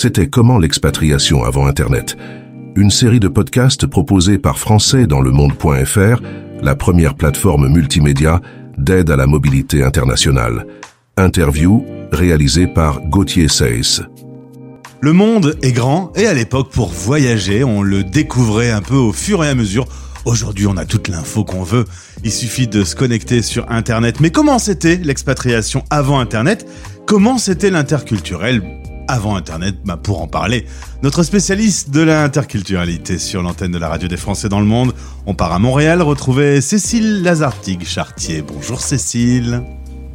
c'était Comment l'expatriation avant Internet Une série de podcasts proposés par Français dans le monde.fr, la première plateforme multimédia d'aide à la mobilité internationale. Interview réalisée par Gauthier Seyss. Le monde est grand et à l'époque pour voyager, on le découvrait un peu au fur et à mesure. Aujourd'hui, on a toute l'info qu'on veut. Il suffit de se connecter sur Internet. Mais comment c'était l'expatriation avant Internet? Comment c'était l'interculturel? Avant Internet bah Pour en parler, notre spécialiste de l'interculturalité sur l'antenne de la radio des Français dans le monde, on part à Montréal retrouver Cécile Lazartigue-Chartier. Bonjour Cécile.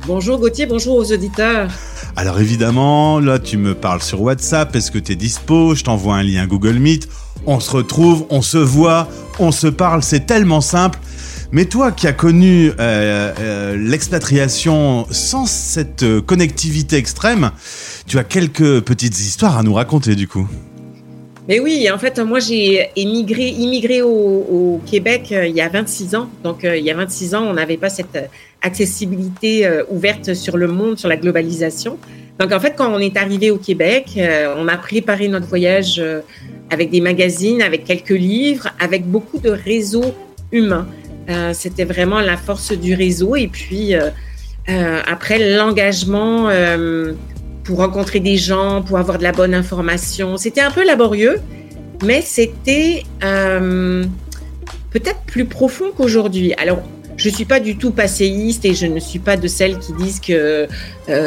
Bonjour Gauthier, bonjour aux auditeurs. Alors évidemment, là tu me parles sur WhatsApp, est-ce que tu es dispo? Je t'envoie un lien Google Meet, on se retrouve, on se voit, on se parle, c'est tellement simple. Mais toi qui as connu euh, euh, l'expatriation sans cette euh, connectivité extrême, tu as quelques petites histoires à nous raconter du coup. Mais oui, en fait, moi j'ai émigré, immigré au, Québec il y a 26 ans. Donc il y a 26 ans, on n'avait pas cette accessibilité ouverte sur le monde, sur la globalisation. Donc en fait, quand on est arrivé au Québec, on a préparé notre voyage avec des magazines, avec quelques livres, avec beaucoup de réseaux humains. Euh, c'était vraiment la force du réseau. Et puis, euh, euh, après, l'engagement pour rencontrer des gens, pour avoir de la bonne information. C'était un peu laborieux, mais c'était peut-être plus profond qu'aujourd'hui. Alors, je ne suis pas du tout passéiste et je ne suis pas de celles qui disent que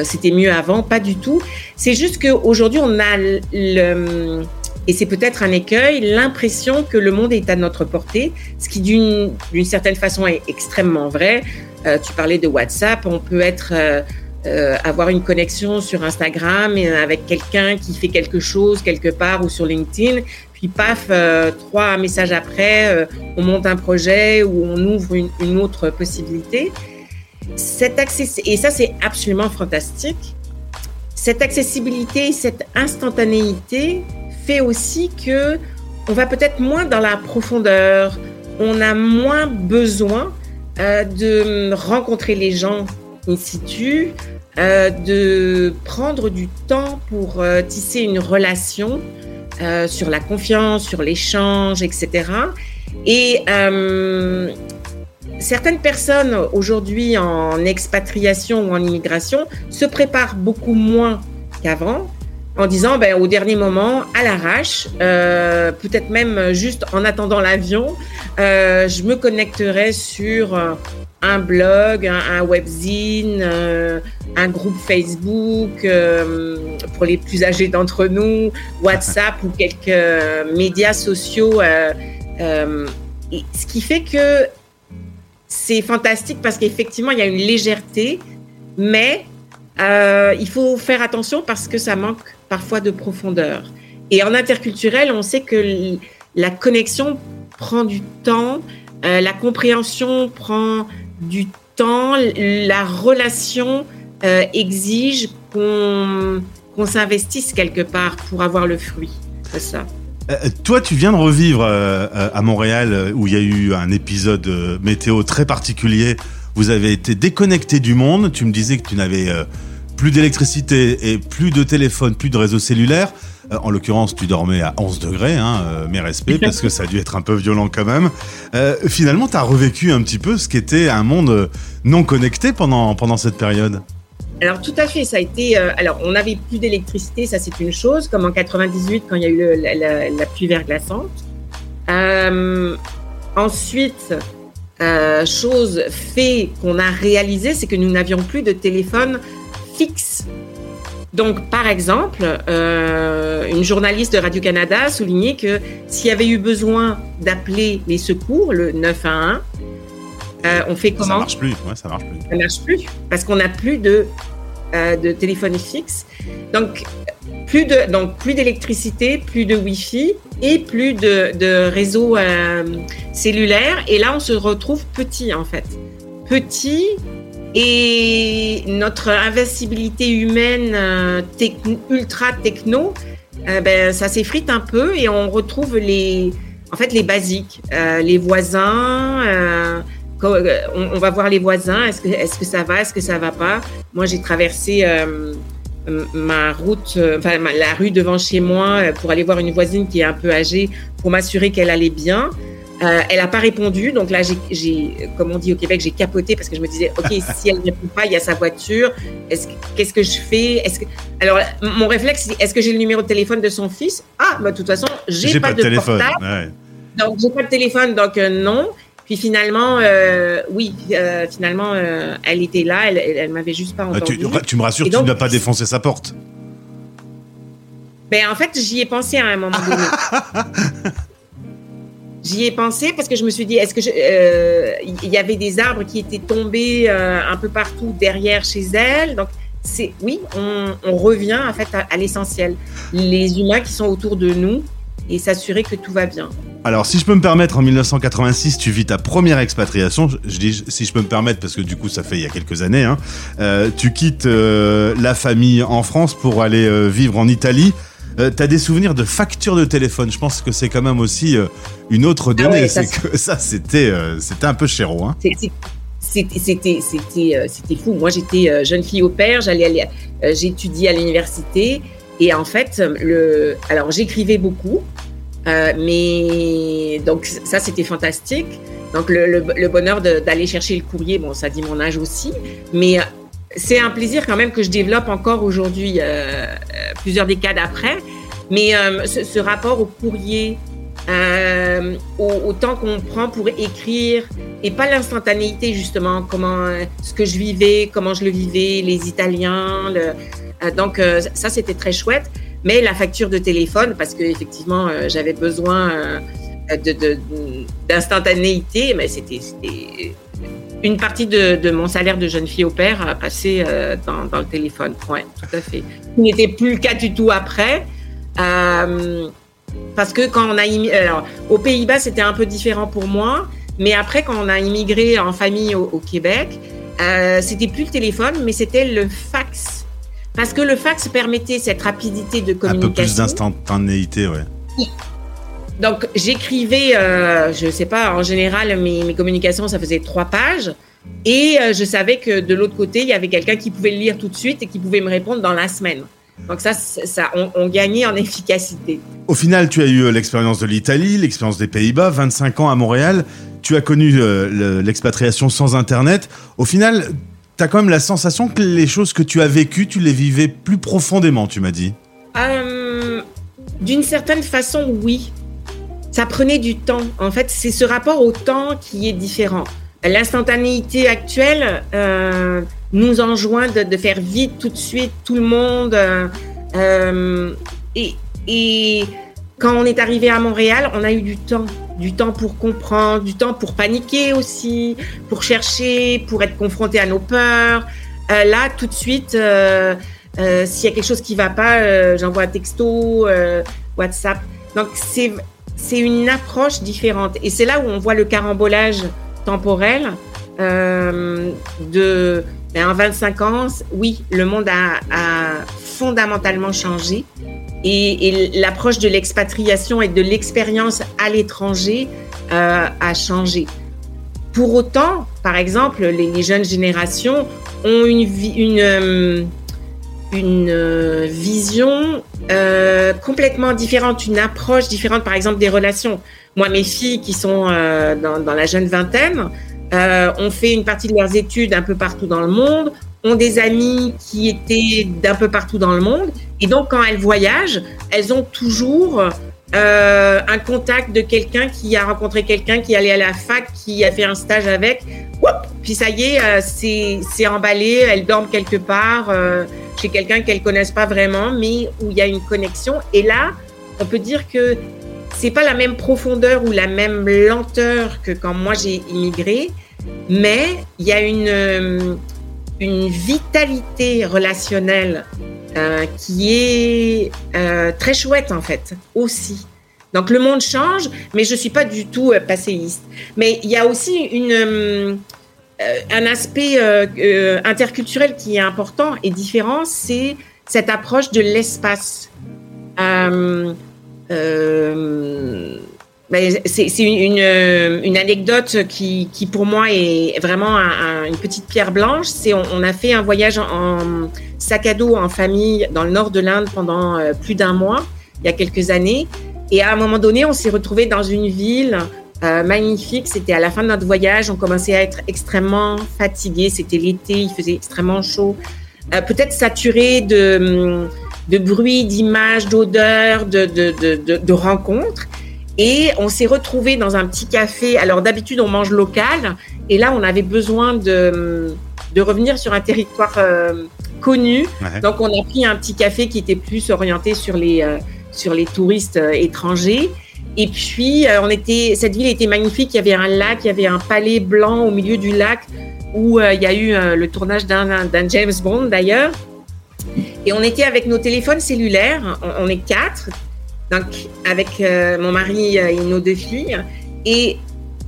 c'était mieux avant, pas du tout. C'est juste qu'aujourd'hui, on a le, et c'est peut-être un écueil, l'impression que le monde est à notre portée, ce qui d'une certaine façon est extrêmement vrai. Euh, tu parlais de WhatsApp, on peut être euh, euh, avoir une connexion sur Instagram avec quelqu'un qui fait quelque chose quelque part ou sur LinkedIn, puis paf, trois messages après, on monte un projet ou on ouvre une, autre possibilité. Cet accès, et ça c'est absolument fantastique. Cette accessibilité, cette instantanéité, fait aussi que on va peut-être moins dans la profondeur, on a moins besoin euh, de rencontrer les gens in situ, euh, de prendre du temps pour euh, tisser une relation sur la confiance, sur l'échange, etc. Et certaines personnes aujourd'hui en expatriation ou en immigration se préparent beaucoup moins qu'avant en disant ben, au dernier moment, à l'arrache, euh, peut-être même juste en attendant l'avion, euh, je me connecterai sur un blog, un, webzine, euh, un groupe Facebook pour les plus âgés d'entre nous, WhatsApp ou quelques médias sociaux. ce qui fait que c'est fantastique parce qu'effectivement, il y a une légèreté, mais il faut faire attention parce que ça manque parfois de profondeur. Et en interculturel, on sait que la connexion prend du temps, euh, la compréhension prend du temps, la relation euh, exige qu'on s'investisse quelque part pour avoir le fruit. C'est ça. Euh, toi, tu viens de revivre à Montréal où il y a eu un épisode météo très particulier. Vous avez été déconnecté du monde. Tu me disais que tu n'avais plus d'électricité et plus de téléphone, plus de réseau cellulaire. Euh, en l'occurrence, tu dormais à 11 degrés, hein, euh, mes respects, parce que ça a dû être un peu violent quand même. Euh, finalement, tu as revécu un petit peu ce qu'était un monde non connecté pendant, pendant cette période? Alors tout à fait, ça a été. alors on n'avait plus d'électricité, ça c'est une chose, comme en 98 quand il y a eu la, pluie verglaçante. ensuite, chose fait qu'on a réalisé, c'est que nous n'avions plus de téléphone fixe. Donc, par exemple, euh, une journaliste de Radio-Canada a souligné que s'il y avait eu besoin d'appeler les secours, le 911, euh, on fait comment? Ça marche plus. ça marche plus. Ça marche plus parce qu'on n'a plus de, euh, de téléphonie fixe. Donc, plus de donc plus d'électricité, plus de Wi-Fi et plus de, de réseau cellulaire. Et là, on se retrouve petit en fait. Petit et notre invincibilité humaine euh, ultra techno, euh, ben, ça s'effrite un peu et on retrouve les, en fait, les basiques, euh, les voisins. On, va voir les voisins. Est-ce que, est-ce que ça va Est-ce que ça va pas Moi, j'ai traversé ma route, enfin la rue devant chez moi pour aller voir une voisine qui est un peu âgée pour m'assurer qu'elle allait bien. Euh, elle n'a pas répondu, donc là, j'ai, comme on dit au Québec, j'ai capoté parce que je me disais, ok, si elle ne répond pas, il y a sa voiture. qu'est-ce que je fais? Est-ce que, alors, mon réflexe, c'est est-ce que j'ai le numéro de téléphone de son fils? Ah, bah, de toute façon, j'ai pas, pas, de, téléphone. portable, donc j'ai pas de téléphone, donc euh, non. Puis finalement, euh, oui, finalement, elle était là, elle, elle, m'avait juste pas ah, entendu. tu, me rassures, tu n'as pas défoncé sa porte. Ben en fait, j'y ai pensé à un moment donné. J'y ai pensé parce que je me suis dit, est-ce que euh, il y avait des arbres qui étaient tombés euh, un peu partout derrière chez elle. Donc c'est oui, on, revient en fait à, l'essentiel, les humains qui sont autour de nous et s'assurer que tout va bien. Alors, si je peux me permettre, en 1986, tu vis ta première expatriation. Je, dis si je peux me permettre parce que du coup, ça fait il y a quelques années. Hein. Euh, tu quittes la famille en France pour aller vivre en Italie. Euh, tu as des souvenirs de factures de téléphone. Je pense que c'est quand même aussi euh, une autre ah donnée. c'est que ça, c'était euh, c'était un peu chéro. Hein. C'était c'était fou. Moi, j'étais jeune fille au père. J'allais j'étudiais à l'université et en fait, le alors j'écrivais beaucoup, mais donc ça c'était fantastique. Donc le, le bonheur d'aller chercher le courrier, bon, ça dit mon âge aussi, mais c'est un plaisir quand même que je développe encore aujourd'hui, euh, euh, plusieurs décades après. Mais euh, ce, rapport au courrier, au, temps qu'on prend pour écrire, et pas l'instantanéité justement, comment ce que je vivais, comment je le vivais, les Italiens. donc ça, c'était très chouette. Mais la facture de téléphone, parce que effectivement, j'avais besoin d'instantanéité, mais c'était une partie de, mon salaire de jeune fille au père a passé euh, dans, le téléphone. Oui, tout à fait. Ce n'était plus le cas du tout après. Euh, parce que quand on a immigré, alors, aux Pays-Bas, c'était un peu différent pour moi. Mais après, quand on a immigré en famille au, Québec, euh, c'était plus le téléphone, mais c'était le fax. Parce que le fax permettait cette rapidité de communication. Un peu plus d'instantanéité, ouais. Donc, j'écrivais, euh, je ne sais pas, en général, mes, communications, ça faisait trois pages. Et euh, je savais que de l'autre côté, il y avait quelqu'un qui pouvait le lire tout de suite et qui pouvait me répondre dans la semaine. Donc ça, ça on, gagnait en efficacité. Au final, tu as eu euh, l'expérience de l'Italie, l'expérience des Pays-Bas, 25 ans à Montréal. Tu as connu l'expatriation sans Internet. Au final, tu as quand même la sensation que les choses que tu as vécues, tu les vivais plus profondément, tu m'as dit. D'une certaine façon, oui ça prenait du temps. En fait, c'est ce rapport au temps qui est différent. L'instantanéité actuelle euh, nous enjoint de, faire vite tout de suite tout le monde. Euh, euh, et, quand on est arrivé à Montréal, on a eu du temps, du temps pour comprendre, du temps pour paniquer aussi, pour chercher, pour être confronté à nos peurs. là, tout de suite, s'il y a quelque chose qui va pas, j'envoie un texto, WhatsApp. Donc c'est c'est une approche différente. Et c'est là où on voit le carambolage temporel euh, ben, en 25 ans, oui, le monde a, fondamentalement changé et, l'approche de l'expatriation et de l'expérience à l'étranger euh, a changé. Pour autant, par exemple, les, jeunes générations ont une, une, euh, une euh, vision euh, complètement différente, une approche différente, par exemple des relations. Moi, mes filles qui sont euh, dans, la jeune vingtaine ont fait une partie de leurs études un peu partout dans le monde, ont des amis qui étaient d'un peu partout dans le monde, et donc quand elles voyagent, elles ont toujours un contact de quelqu'un qui a rencontré quelqu'un qui allait à la fac, qui a fait un stage avec, puis ça y est, euh, c'est emballé, elles dorment quelque part euh, chez quelqu'un qu'elles connaissent pas vraiment, mais où il y a une connexion. Et là, on peut dire que c'est pas la même profondeur ou la même lenteur que quand moi j'ai immigré, mais il y a une, euh, une vitalité relationnelle qui est très chouette en fait aussi. Donc le monde change, mais je suis pas du tout passéiste. Mais il y a aussi une un aspect interculturel qui est important et différent, c'est cette approche de l'espace. ben, c'est une, anecdote qui, pour moi, est vraiment une petite pierre blanche. C'est on, a fait un voyage en, sac à dos en famille dans le nord de l'Inde pendant euh, plus d'un mois, il y a quelques années. Et à un moment donné, on s'est retrouvé dans une ville euh, magnifique. C'était à la fin de notre voyage. On commençait à être extrêmement fatigué. C'était l'été, il faisait extrêmement chaud. Euh, Peut-être saturé de, de bruit, d'images, d'odeurs, de, de, de, de rencontres. Et on s'est retrouvé dans un petit café. Alors d'habitude, on mange local. Et là, on avait besoin de, de revenir sur un territoire euh, connu. Ouais. Donc, on a pris un petit café qui était plus orienté sur les, euh, sur les touristes euh, étrangers. Et puis, euh, on était, cette ville était magnifique. Il y avait un lac, il y avait un palais blanc au milieu du lac où euh, il y a eu le tournage d'un James Bond d'ailleurs. Et on était avec nos téléphones cellulaires. On, est quatre donc avec euh, mon mari et nos deux filles. Et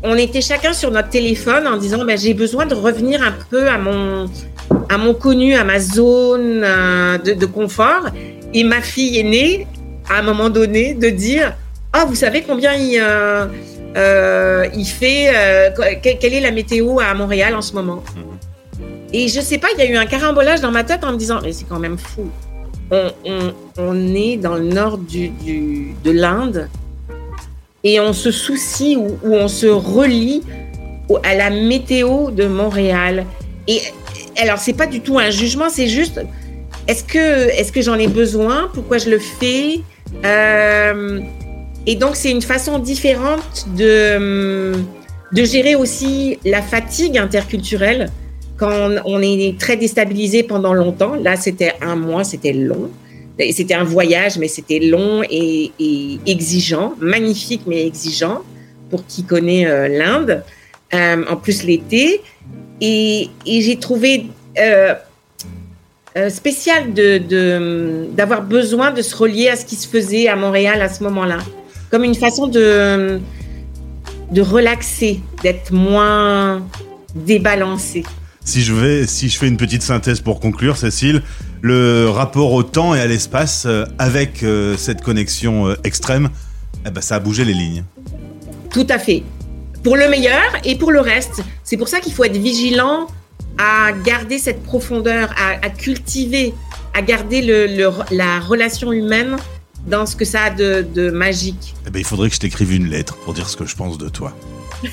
on était chacun sur notre téléphone en disant ben, j'ai besoin de revenir un peu à mon, à mon connu, à ma zone euh, de, confort. Et ma fille est née à un moment donné de dire ah vous savez combien il, euh, euh il fait quelle est la météo à Montréal en ce moment? Et je sais pas, il y a eu un carambolage dans ma tête en me disant mais c'est quand même fou on, on, on, est dans le nord du, du, de l'Inde et on se soucie ou, ou, on se relie à la météo de Montréal. Et alors, c'est pas du tout un jugement, c'est juste est-ce que, est que j'en ai besoin? Pourquoi je le fais? Euh, Et donc, c'est une façon différente de, de gérer aussi la fatigue interculturelle quand on est très déstabilisé pendant longtemps, là c'était un mois, c'était long. C'était un voyage, mais c'était long et, exigeant, magnifique mais exigeant pour qui connaît euh, l'Inde. Euh, en plus l'été, et, j'ai trouvé euh, euh spécial de d'avoir besoin de se relier à ce qui se faisait à Montréal à ce moment-là, comme une façon de de relaxer, d'être moins débalancé. Si je, vais, si je fais une petite synthèse pour conclure, Cécile, le rapport au temps et à l'espace euh, avec euh, cette connexion euh, extrême, eh ben, ça a bougé les lignes. Tout à fait. Pour le meilleur et pour le reste. C'est pour ça qu'il faut être vigilant à garder cette profondeur, à, à cultiver, à garder le, le, la relation humaine dans ce que ça a de, de magique. Eh ben, il faudrait que je t'écrive une lettre pour dire ce que je pense de toi.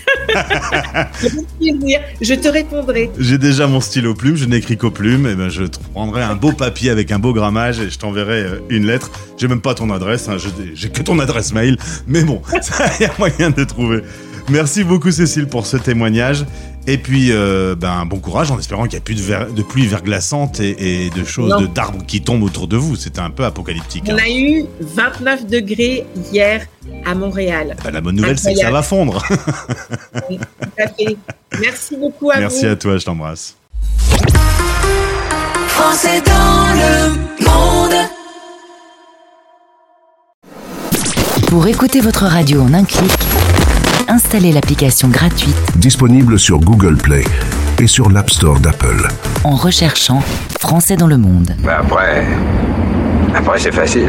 je te répondrai. J'ai déjà mon stylo plume, je n'écris qu'aux plumes. Et ben je prendrai un beau papier avec un beau grammage et je t'enverrai euh, une lettre. J'ai même pas ton adresse, hein, j'ai que ton adresse mail, mais bon, il y a moyen de trouver. Merci beaucoup Cécile pour ce témoignage. Et puis, euh, ben, bon courage en espérant qu'il n'y a plus de, ver de pluie verglaçante et, et de choses, d'arbres qui tombent autour de vous. C'était un peu apocalyptique. On hein. a eu 29 degrés hier à Montréal. Ben, la bonne nouvelle, c'est que ça va fondre. oui, tout à fait. Merci beaucoup à Merci vous. à toi, je t'embrasse. Français dans le monde. Pour écouter votre radio en un clic, installez l'application gratuite disponible sur Google Play et sur l'App Store d'Apple. en recherchant Français dans le monde. Ben après, après c'est facile.